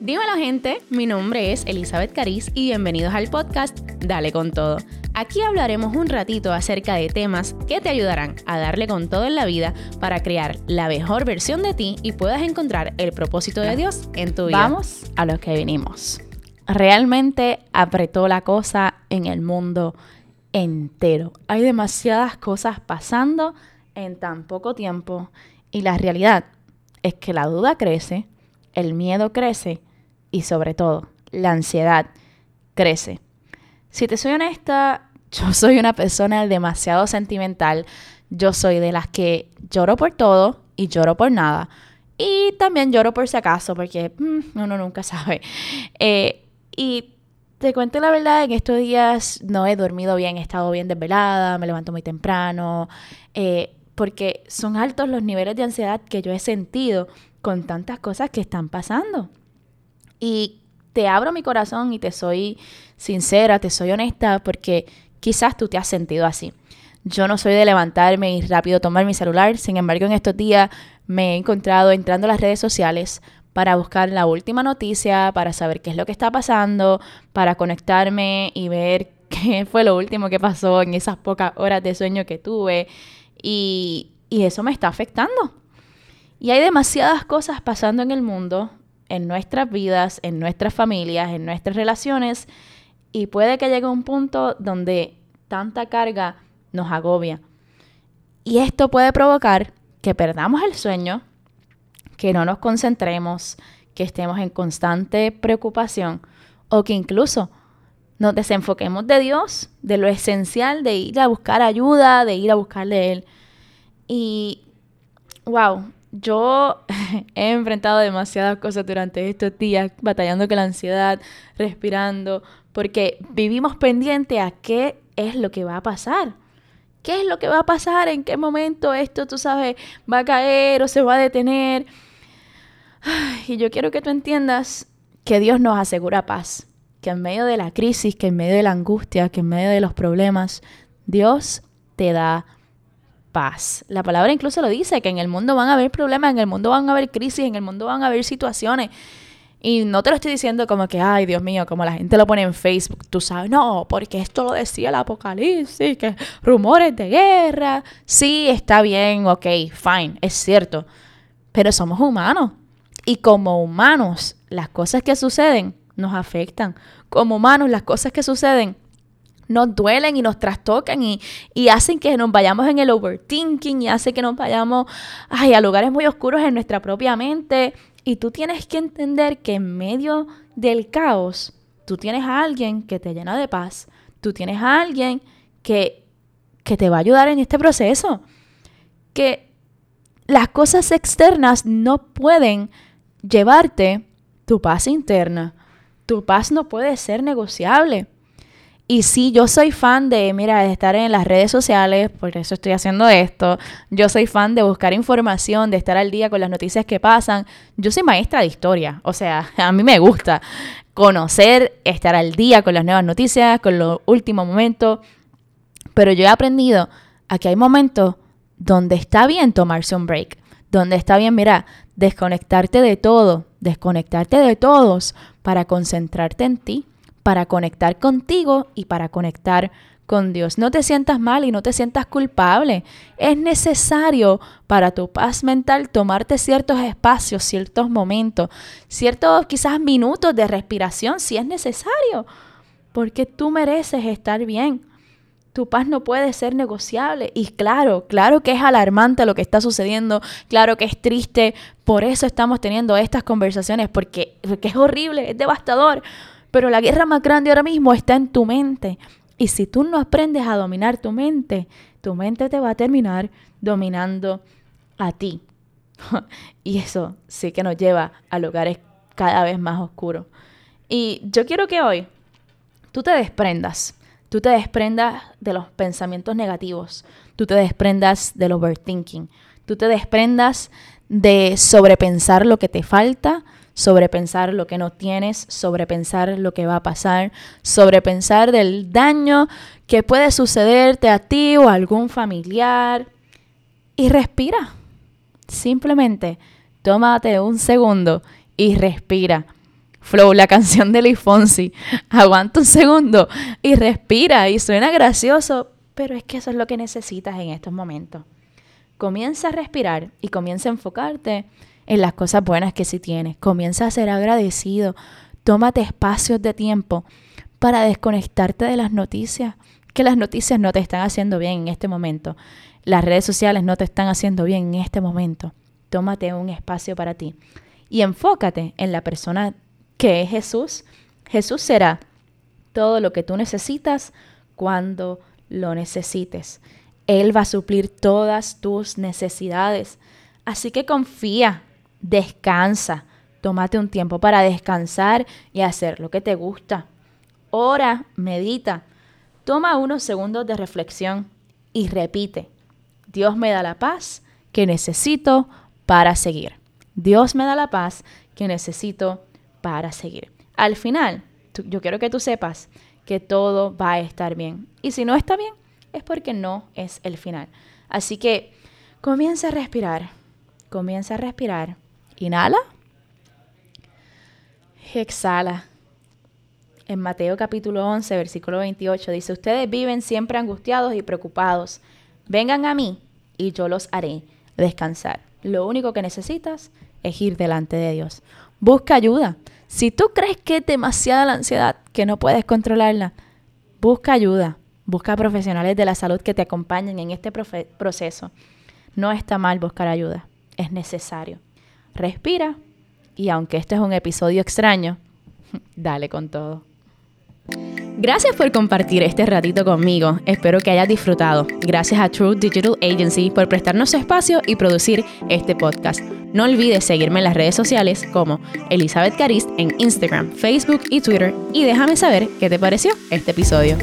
Dímelo gente, mi nombre es Elizabeth Cariz y bienvenidos al podcast Dale con todo. Aquí hablaremos un ratito acerca de temas que te ayudarán a darle con todo en la vida para crear la mejor versión de ti y puedas encontrar el propósito de Dios en tu vida. Vamos a lo que vinimos. Realmente apretó la cosa en el mundo entero. Hay demasiadas cosas pasando en tan poco tiempo y la realidad es que la duda crece, el miedo crece y sobre todo la ansiedad crece. Si te soy honesta, yo soy una persona demasiado sentimental. Yo soy de las que lloro por todo y lloro por nada. Y también lloro por si acaso, porque mm, uno nunca sabe. Eh, y te cuento la verdad, en estos días no he dormido bien, he estado bien desvelada, me levanto muy temprano, eh, porque son altos los niveles de ansiedad que yo he sentido con tantas cosas que están pasando. Y te abro mi corazón y te soy sincera, te soy honesta, porque quizás tú te has sentido así. Yo no soy de levantarme y rápido tomar mi celular, sin embargo en estos días me he encontrado entrando a las redes sociales para buscar la última noticia, para saber qué es lo que está pasando, para conectarme y ver qué fue lo último que pasó en esas pocas horas de sueño que tuve. Y, y eso me está afectando. Y hay demasiadas cosas pasando en el mundo, en nuestras vidas, en nuestras familias, en nuestras relaciones, y puede que llegue un punto donde tanta carga nos agobia. Y esto puede provocar que perdamos el sueño, que no nos concentremos, que estemos en constante preocupación o que incluso nos desenfoquemos de Dios, de lo esencial, de ir a buscar ayuda, de ir a buscarle Él. Y, wow, yo he enfrentado demasiadas cosas durante estos días, batallando con la ansiedad, respirando, porque vivimos pendiente a qué es lo que va a pasar. ¿Qué es lo que va a pasar? ¿En qué momento esto, tú sabes, va a caer o se va a detener? Y yo quiero que tú entiendas que Dios nos asegura paz, que en medio de la crisis, que en medio de la angustia, que en medio de los problemas, Dios te da paz. La palabra incluso lo dice, que en el mundo van a haber problemas, en el mundo van a haber crisis, en el mundo van a haber situaciones. Y no te lo estoy diciendo como que, ay, Dios mío, como la gente lo pone en Facebook, tú sabes, no, porque esto lo decía el apocalipsis, que rumores de guerra. Sí, está bien, ok, fine, es cierto. Pero somos humanos. Y como humanos, las cosas que suceden nos afectan. Como humanos, las cosas que suceden nos duelen y nos trastocan y, hacen que nos vayamos en el overthinking y hace que nos vayamos ay, a lugares muy oscuros en nuestra propia mente. Y tú tienes que entender que en medio del caos, tú tienes a alguien que te llena de paz, tú tienes a alguien que, que te va a ayudar en este proceso. Que las cosas externas no pueden llevarte tu paz interna. Tu paz no puede ser negociable. Y sí, yo soy fan de, mira, de estar en las redes sociales, por eso estoy haciendo esto. Yo soy fan de buscar información, de estar al día con las noticias que pasan. Yo soy maestra de historia, o sea, a mí me gusta conocer, estar al día con las nuevas noticias, con los últimos momentos. Pero yo he aprendido a que hay momentos donde está bien tomarse un break, donde está bien, mira, desconectarte de todo, desconectarte de todos para concentrarte en ti para conectar contigo y para conectar con Dios. No te sientas mal y no te sientas culpable. Es necesario para tu paz mental tomarte ciertos espacios, ciertos momentos, ciertos quizás minutos de respiración si es necesario, porque tú mereces estar bien. Tu paz no puede ser negociable. Y claro, claro que es alarmante lo que está sucediendo, claro que es triste, por eso estamos teniendo estas conversaciones, porque, porque es horrible, es devastador. Pero la guerra más grande ahora mismo está en tu mente. Y si tú no aprendes a dominar tu mente, tu mente te va a terminar dominando a ti. y eso sí que nos lleva a lugares cada vez más oscuros. Y yo quiero que hoy tú te desprendas. Tú te desprendas de los pensamientos negativos. Tú te desprendas del overthinking. Tú te desprendas de sobrepensar lo que te falta, sobrepensar lo que no tienes, sobrepensar lo que va a pasar, sobrepensar del daño que puede sucederte a ti o a algún familiar. Y respira. Simplemente tómate un segundo y respira. Flow, la canción de Luis Fonsi. Aguanta un segundo y respira y suena gracioso, pero es que eso es lo que necesitas en estos momentos. Comienza a respirar y comienza a enfocarte en las cosas buenas que sí tienes. Comienza a ser agradecido. Tómate espacios de tiempo para desconectarte de las noticias, que las noticias no te están haciendo bien en este momento. Las redes sociales no te están haciendo bien en este momento. Tómate un espacio para ti y enfócate en la persona que es Jesús. Jesús será todo lo que tú necesitas cuando lo necesites. Él va a suplir todas tus necesidades. Así que confía, descansa, tómate un tiempo para descansar y hacer lo que te gusta. Ora, medita, toma unos segundos de reflexión y repite, Dios me da la paz que necesito para seguir. Dios me da la paz que necesito para seguir. Al final, yo quiero que tú sepas que todo va a estar bien. Y si no está bien, es porque no es el final. Así que comienza a respirar, comienza a respirar. Inhala. Exhala. En Mateo capítulo 11, versículo 28 dice, ustedes viven siempre angustiados y preocupados. Vengan a mí y yo los haré descansar. Lo único que necesitas es ir delante de Dios. Busca ayuda. Si tú crees que es demasiada la ansiedad, que no puedes controlarla, busca ayuda. Busca profesionales de la salud que te acompañen en este proceso. No está mal buscar ayuda, es necesario. Respira y aunque este es un episodio extraño, dale con todo. Gracias por compartir este ratito conmigo. Espero que hayas disfrutado. Gracias a True Digital Agency por prestarnos espacio y producir este podcast. No olvides seguirme en las redes sociales como Elizabeth Carist en Instagram, Facebook y Twitter y déjame saber qué te pareció este episodio.